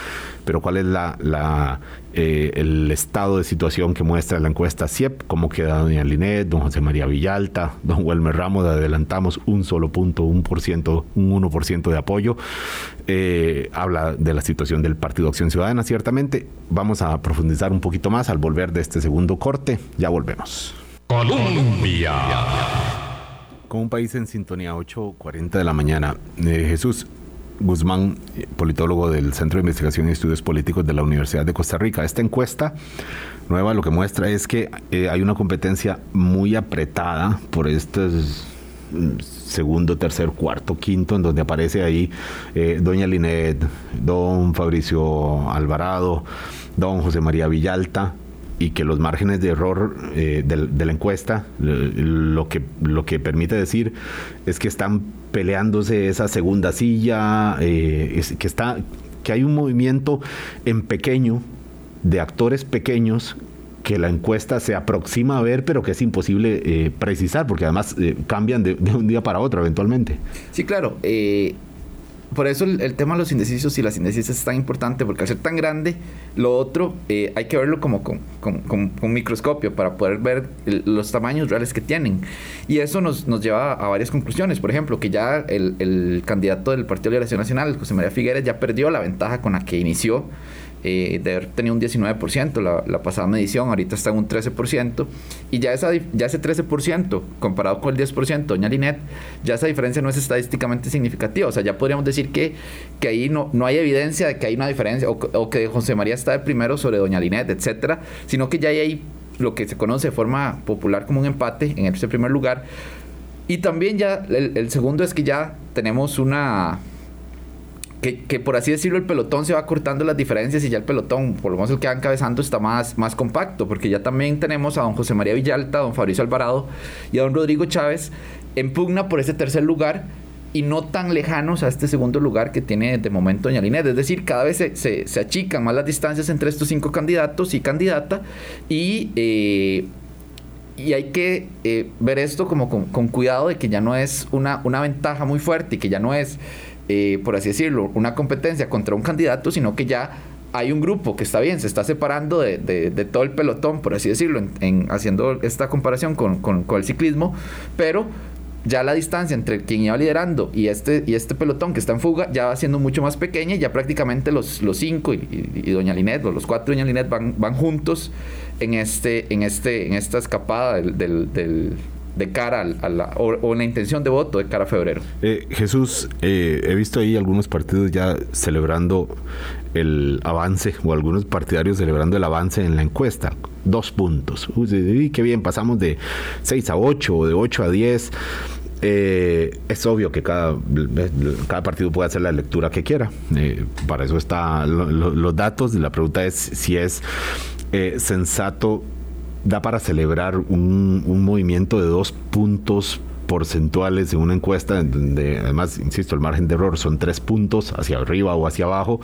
pero cuál es la, eh, el estado de situación que muestra la encuesta CIEP, cómo queda doña Linet, don José María Villalta, don Wilmer Ramos, adelantamos un solo punto, un por ciento, un 1% de apoyo. Eh, habla de la situación del Partido Acción Ciudadana, ciertamente. Vamos a profundizar un poquito más al volver de este segundo corte. Ya volvemos. Colombia con un país en sintonía 8.40 de la mañana. Eh, Jesús, Guzmán, politólogo del Centro de Investigación y Estudios Políticos de la Universidad de Costa Rica. Esta encuesta nueva lo que muestra es que eh, hay una competencia muy apretada por estos mm, segundo, tercer, cuarto, quinto, en donde aparece ahí eh, doña Linet, don Fabricio Alvarado, don José María Villalta, y que los márgenes de error eh, de, la encuesta lo que, lo que permite decir es que están peleándose esa segunda silla, eh, que, está, que hay un movimiento en pequeño de actores pequeños que la encuesta se aproxima a ver, pero que es imposible eh, precisar, porque además cambian de, de, un día para otro eventualmente. Sí, claro por eso el, tema de los indecisos y las indecisas es tan importante, porque al ser tan grande, lo otro eh, hay que verlo como con, un microscopio para poder ver los tamaños reales que tienen. Y eso nos, nos lleva a varias conclusiones. Por ejemplo, que ya el, el candidato del Partido de Liberación Nacional, José María Figueres, ya perdió la ventaja con la que inició eh, de haber tenido un 19% la, la, pasada medición, ahorita está en un 13%, y ya, esa, ya ese 13% comparado con el 10%, doña Linet, ya esa diferencia no es estadísticamente significativa, o sea, ya podríamos decir que, que ahí no, no hay evidencia de que hay una diferencia, o, o que José María está de primero sobre doña Linet, etcétera, sino que ya hay lo que se conoce de forma popular como un empate en ese primer lugar. Y también ya el, segundo es que ya tenemos una... Que, por así decirlo el pelotón se va cortando las diferencias y ya el pelotón, por lo menos el que va encabezando, está más, más compacto, porque ya también tenemos a don José María Villalta, a don Fabricio Alvarado y a don Rodrigo Chávez en pugna por ese tercer lugar y no tan lejanos a este segundo lugar que tiene de momento Doña Linet. Es decir, cada vez se, se, achican más las distancias entre estos cinco candidatos y candidata y... Eh, y hay que eh, ver esto como con, cuidado de que ya no es una, una ventaja muy fuerte y que ya no es, eh, por así decirlo, una competencia contra un candidato, sino que ya hay un grupo que está bien, se está separando de, de, todo el pelotón, por así decirlo, en, haciendo esta comparación con, con, el ciclismo, pero ya la distancia entre quien iba liderando y este, y este pelotón que está en fuga ya va siendo mucho más pequeña y ya prácticamente los, los cinco y, Doña Linet, o los cuatro Doña Linet van, van juntos en, este, en, este, en esta escapada del, de cara a la, o, en la intención de voto de cara a febrero. Eh, Jesús, eh, he visto ahí algunos partidos ya celebrando el avance o algunos partidarios celebrando el avance en la encuesta. Dos puntos. Uy, qué bien, pasamos de 6 a 8 o de 8 a 10. Eh, es obvio que cada, cada partido puede hacer la lectura que quiera. Eh, para eso están los datos. La pregunta es si es eh, sensato, da para celebrar un, un movimiento de dos puntos porcentuales en una encuesta donde además, insisto, el margen de error son tres puntos hacia arriba o hacia abajo,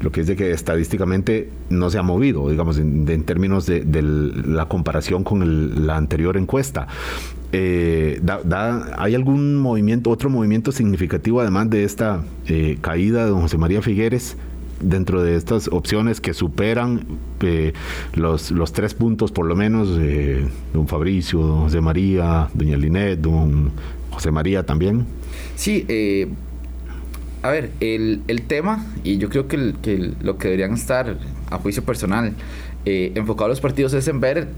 lo que es de que estadísticamente no se ha movido, digamos, en, términos de, la comparación con la anterior encuesta. Eh, ¿Hay algún movimiento, otro movimiento significativo además de esta eh, caída de don José María Figueres? Dentro de estas opciones que superan eh, los, los tres puntos por lo menos, eh, don Fabricio, don José María, doña Linet, don José María también? Sí, eh, a ver, el, el, tema, y yo creo que, lo que deberían estar a juicio personal enfocados los partidos es en ver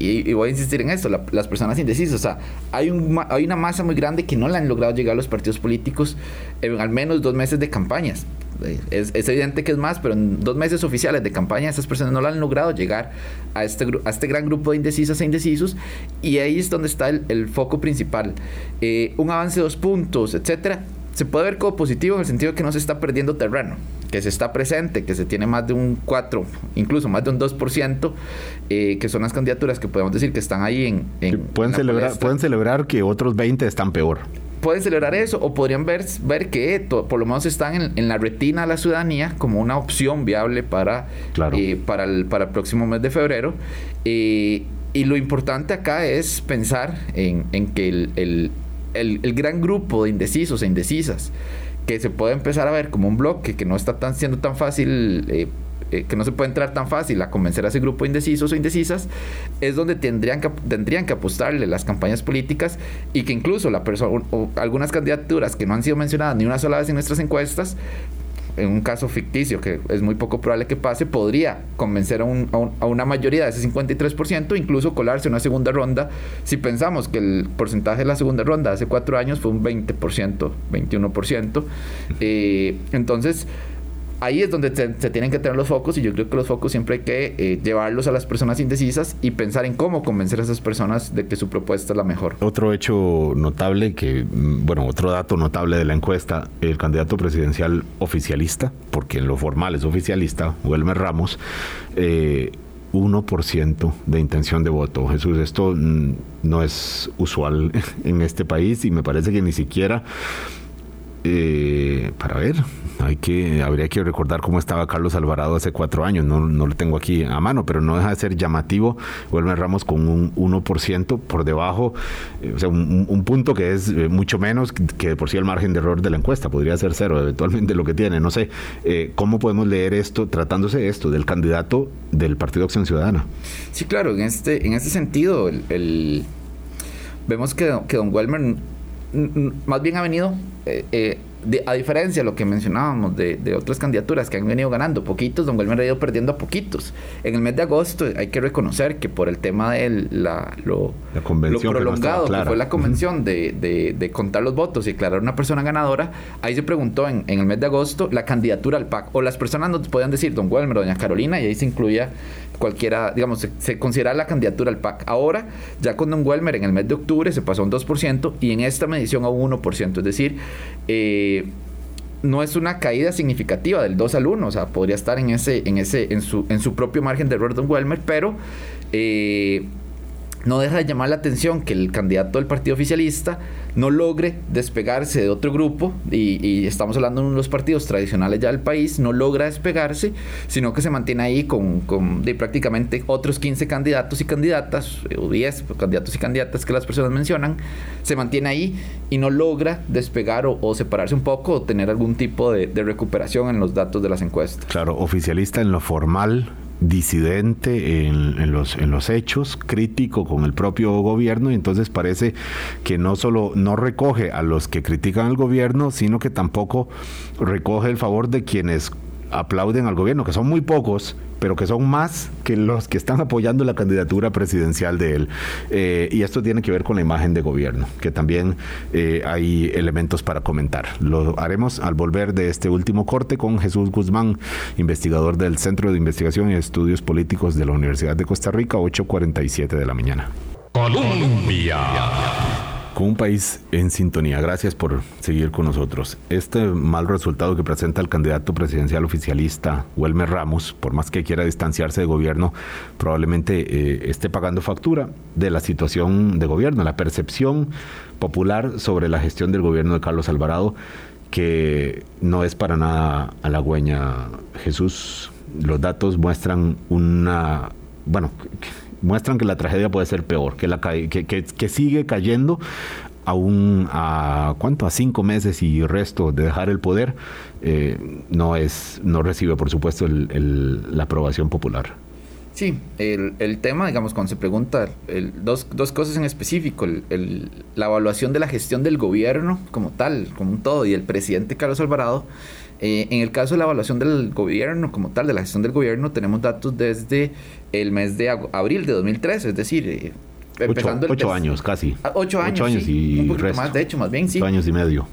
y, voy a insistir en esto, las personas indecisas, o sea, hay, un, hay una masa muy grande que no le han logrado llegar a los partidos políticos en al menos dos meses de campañas. Es, evidente que es más, pero en dos meses oficiales de campaña esas personas no lo han logrado llegar a este, a este gran grupo de indecisas e indecisos y ahí es donde está el, foco principal. Eh, un avance de dos puntos, etcétera, se puede ver como positivo en el sentido de que no se está perdiendo terreno, que se está presente, que se tiene más de un 4, incluso más de un 2%, eh, que son las candidaturas que podemos decir que están ahí en... pueden, celebrar, pueden celebrar que otros 20 están peor pueden celebrar eso o podrían ver, ver que por lo menos están en, la retina de la ciudadanía como una opción viable para, eh, para, el, para el próximo mes de febrero. Eh, y lo importante acá es pensar en, que el, el, gran grupo de indecisos e indecisas que se puede empezar a ver como un bloque que no está tan, siendo tan fácil eh, eh, que no se puede entrar tan fácil a convencer a ese grupo de indecisos o indecisas, es donde tendrían que, tendrían que apostarle las campañas políticas y que incluso la persona o algunas candidaturas que no han sido mencionadas ni una sola vez en nuestras encuestas en un caso ficticio que es muy poco probable que pase, podría convencer a, a, una mayoría de ese 53%, incluso colarse una segunda ronda, si pensamos que el porcentaje de la segunda ronda hace cuatro años fue un 20%, 21%. Eh, entonces, ahí es donde se, tienen que tener los focos y yo creo que los focos siempre hay que eh, llevarlos a las personas indecisas y pensar en cómo convencer a esas personas de que su propuesta es la mejor. Otro hecho notable que, mm, bueno, otro dato notable de la encuesta, el candidato presidencial oficialista, porque en lo formal es oficialista, Wilmer Ramos, eh, 1% de intención de voto. Jesús, esto mm, no es usual (laughs) en este país y me parece que ni siquiera eh, para ver, hay que, habría que recordar cómo estaba Carlos Alvarado hace cuatro años, no, no lo tengo aquí a mano, pero no deja de ser llamativo. Wilmer Ramos con un 1% por debajo, eh, o sea, un, punto que es eh, mucho menos que por sí el margen de error de la encuesta, podría ser cero, eventualmente lo que tiene. No sé, ¿cómo podemos leer esto tratándose de esto, del candidato del Partido Acción Ciudadana? Sí, claro, en este, en este sentido, vemos que, que don Wilmer más bien ha venido eh, eh, a diferencia de lo que mencionábamos de, de, otras candidaturas que han venido ganando poquitos, don Wilmer ha ido perdiendo a poquitos. En el mes de agosto hay que reconocer que por el tema de la, lo, prolongado que, fue la convención de, de, contar los votos y declarar una persona ganadora, ahí se preguntó en, en, el mes de agosto la candidatura al PAC. O las personas nos podían decir don Wilmer, doña Carolina, y ahí se incluía cualquiera, digamos, se, se considera la candidatura al PAC. Ahora, ya con don Welmer en el mes de octubre se pasó a un 2% y en esta medición a un 1%. Es decir, eh, no es una caída significativa del 2 al 1, o sea, podría estar en ese, en ese, en su, en su propio margen de error Don Welmer, pero eh, no deja de llamar la atención que el candidato del partido oficialista no logre despegarse de otro grupo, y, estamos hablando de uno de los partidos tradicionales ya del país, no logra despegarse, sino que se mantiene ahí con, de prácticamente otros 15 candidatos y candidatas, o 10 candidatos y candidatas que las personas mencionan, se mantiene ahí y no logra despegar o, separarse un poco o tener algún tipo de recuperación en los datos de las encuestas. Claro, oficialista en lo formal, disidente en, los, en los hechos, crítico con el propio gobierno, y entonces parece que no solo no recoge a los que critican al gobierno, sino que tampoco recoge el favor de quienes aplauden al gobierno, que son muy pocos, pero que son más que los que están apoyando la candidatura presidencial de él. Eh, y esto tiene que ver con la imagen de gobierno, que también eh, hay elementos para comentar. Lo haremos al volver de este último corte con Jesús Guzmán, investigador del Centro de Investigación y Estudios Políticos de la Universidad de Costa Rica, 8.47 de la mañana. Colombia con un país en sintonía. Gracias por seguir con nosotros. Este mal resultado que presenta el candidato presidencial oficialista, Wilmer Ramos, por más que quiera distanciarse de gobierno, probablemente eh, esté pagando factura de la situación de gobierno, la percepción popular sobre la gestión del gobierno de Carlos Alvarado, que no es para nada halagüeña. Jesús, los datos muestran una, bueno, muestran que la tragedia puede ser peor, que, la, que, que, sigue cayendo aún a cuánto a cinco meses y resto de dejar el poder eh, no es no recibe por supuesto la aprobación popular. Sí el, el, tema digamos cuando se pregunta dos, dos, cosas en específico la evaluación de la gestión del gobierno como tal como un todo y el presidente Carlos Alvarado eh, en el caso de la evaluación del gobierno como tal, de la gestión del gobierno, tenemos datos desde el mes de abril de 2013, es decir, eh, empezando ocho, ocho años casi. Ah, ocho años. Ocho años y un poquito más, de hecho, más bien, sí. Ocho años y medio.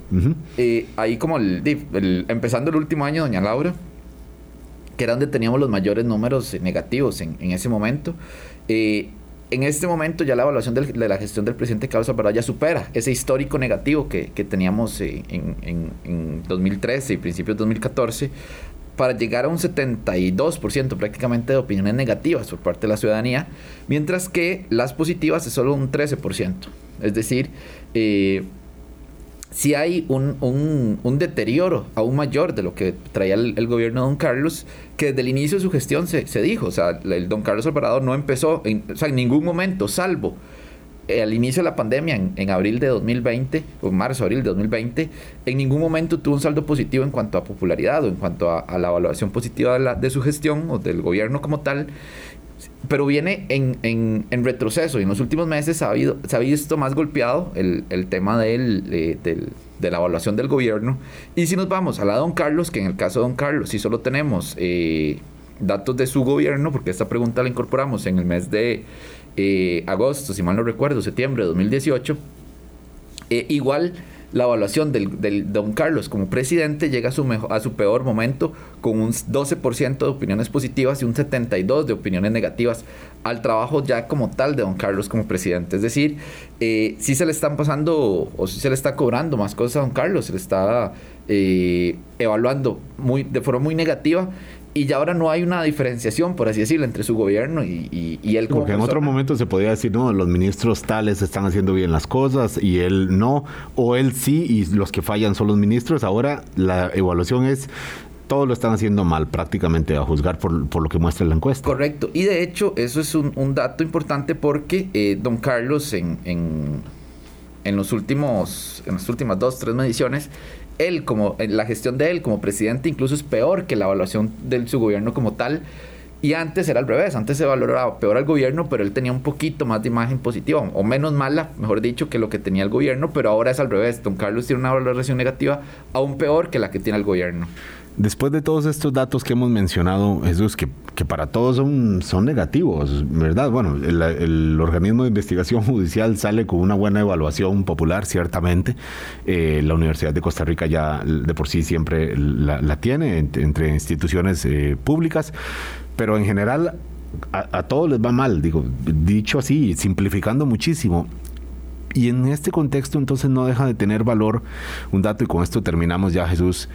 Eh, ahí como el, empezando el último año, doña Laura, que era donde teníamos los mayores números negativos en, en ese momento. Eh, en este momento ya la evaluación de la gestión del presidente Carlos Alvarado ya supera ese histórico negativo que, teníamos en, en, 2013 y principios de 2014 para llegar a un 72% prácticamente de opiniones negativas por parte de la ciudadanía, mientras que las positivas es solo un 13%. Es decir, eh, si hay un, un, deterioro aún mayor de lo que traía el, gobierno de Don Carlos, que desde el inicio de su gestión se, se dijo, o sea, el Don Carlos Alvarado no empezó, en, o sea, en ningún momento, salvo eh, al inicio de la pandemia, en, en, abril de 2020, o marzo, abril de 2020, en ningún momento tuvo un saldo positivo en cuanto a popularidad o en cuanto a, a la evaluación positiva de, la, de su gestión o del gobierno como tal pero viene en, en, en, retroceso y en los últimos meses ha habido, se ha visto más golpeado el, el tema del, eh, del, de la evaluación del gobierno. Y si nos vamos a la de Don Carlos, que en el caso de Don Carlos, si solo tenemos eh, datos de su gobierno, porque esta pregunta la incorporamos en el mes de eh, agosto, si mal no recuerdo, septiembre de 2018, igual la evaluación del, Don Carlos como presidente llega a su, mejor, a su peor momento con un 12% de opiniones positivas y un 72% de opiniones negativas al trabajo ya como tal de Don Carlos como presidente. Es decir, eh, si se le están pasando o si se le está cobrando más cosas a Don Carlos, se le está eh, evaluando muy, de forma muy negativa y ya ahora no hay una diferenciación, por así decirlo, entre su gobierno y, y, él como Porque en otro momento se podía decir, no, los ministros tales están haciendo bien las cosas y él no, o él sí y los que fallan son los ministros. Ahora la evaluación es todos lo están haciendo mal prácticamente a juzgar por, lo que muestra la encuesta. Correcto. Y de hecho, eso es un, dato importante porque eh, don Carlos en, en, en, los últimos, en las últimas dos, tres mediciones, él como, la gestión de él como presidente incluso es peor que la evaluación de su gobierno como tal, Y antes era al revés, antes se valoraba peor al gobierno, pero él tenía un poquito más de imagen positiva, o menos mala, mejor dicho, que lo que tenía el gobierno, pero ahora es al revés. Don Carlos tiene una valoración negativa aún peor que la que tiene el gobierno. Después de todos estos datos que hemos mencionado, Jesús, que, para todos son, son negativos, ¿verdad? Bueno, el, organismo de investigación (laughs) judicial sale con una buena evaluación popular, ciertamente. Eh, la Universidad de Costa Rica ya de por sí siempre la, tiene entre instituciones eh, públicas, pero en general a, a todos les va mal, digo, dicho así, simplificando muchísimo. Y en este contexto entonces no deja de tener valor un dato, y con esto terminamos ya, Jesús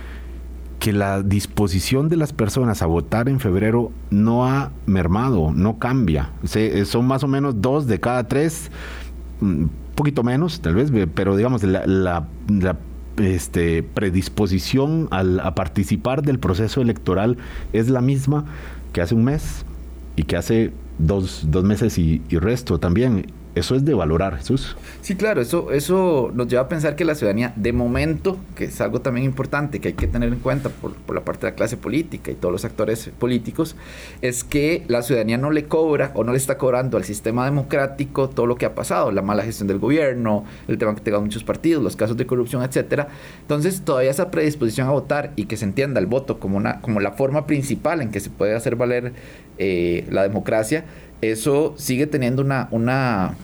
que la disposición de las personas a votar en febrero no ha mermado, no cambia. Eh, son más o menos dos de cada tres, un mm, poquito menos tal vez, pero digamos, la, este, predisposición a participar del proceso electoral es la misma que hace un mes y que hace dos, meses y, y resto también. Eso es de valorar, Jesús. Sí, claro, eso, eso nos lleva a pensar que la ciudadanía, de momento, que es algo también importante que hay que tener en cuenta por, por, la parte de la clase política y todos los actores políticos, es que la ciudadanía no le cobra o no le está cobrando al sistema democrático todo lo que ha pasado, la mala gestión del gobierno, el tema que tengan muchos partidos, los casos de corrupción, etcétera. Entonces, todavía esa predisposición a votar y que se entienda el voto como, una, como la forma principal en que se puede hacer valer eh, la democracia, eso sigue teniendo una, una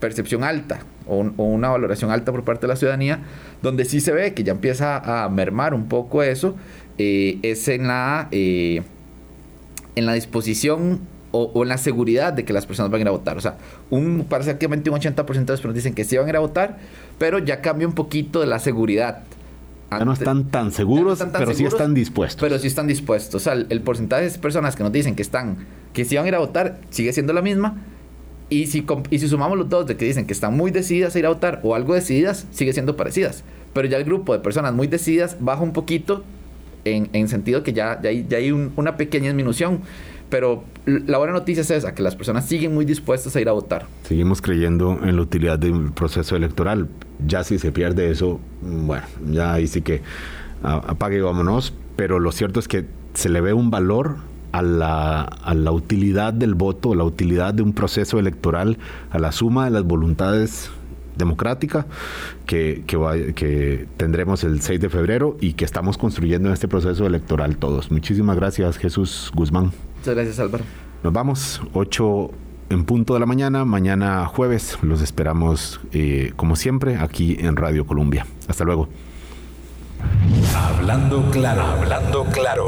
percepción alta o, una valoración alta por parte de la ciudadanía, donde sí se ve que ya empieza a mermar un poco eso, eh, es en la, eh, en la disposición o, en la seguridad de que las personas van a ir a votar. O sea, un, prácticamente un 80% de las personas dicen que sí van a ir a votar, pero ya cambia un poquito de la seguridad. Ya no están tan seguros, pero sí están dispuestos. Pero sí están dispuestos. O sea, el, el porcentaje de personas que nos dicen que están, que sí van a ir a votar, sigue siendo la misma, y si, y si sumamos los dos de que dicen que están muy decididas a ir a votar o algo decididas, sigue siendo parecidas. Pero ya el grupo de personas muy decididas baja un poquito en, en sentido que ya, ya hay, ya hay una pequeña disminución. Pero la buena noticia es esa, que las personas siguen muy dispuestas a ir a votar. Seguimos creyendo en la utilidad del proceso electoral. Ya si se pierde eso, bueno, ya ahí sí que apague y vámonos. Pero lo cierto es que se le ve un valor a la, a la utilidad del voto, la utilidad de un proceso electoral, a la suma de las voluntades democrática que, que, que, tendremos el 6 de febrero y que estamos construyendo en este proceso electoral todos. Muchísimas gracias, Jesús Guzmán. Muchas gracias, Álvaro. Nos vamos, 8 en punto de la mañana, mañana jueves. Los esperamos, eh, como siempre, aquí en Radio Colombia. Hasta luego. Hablando claro, hablando claro.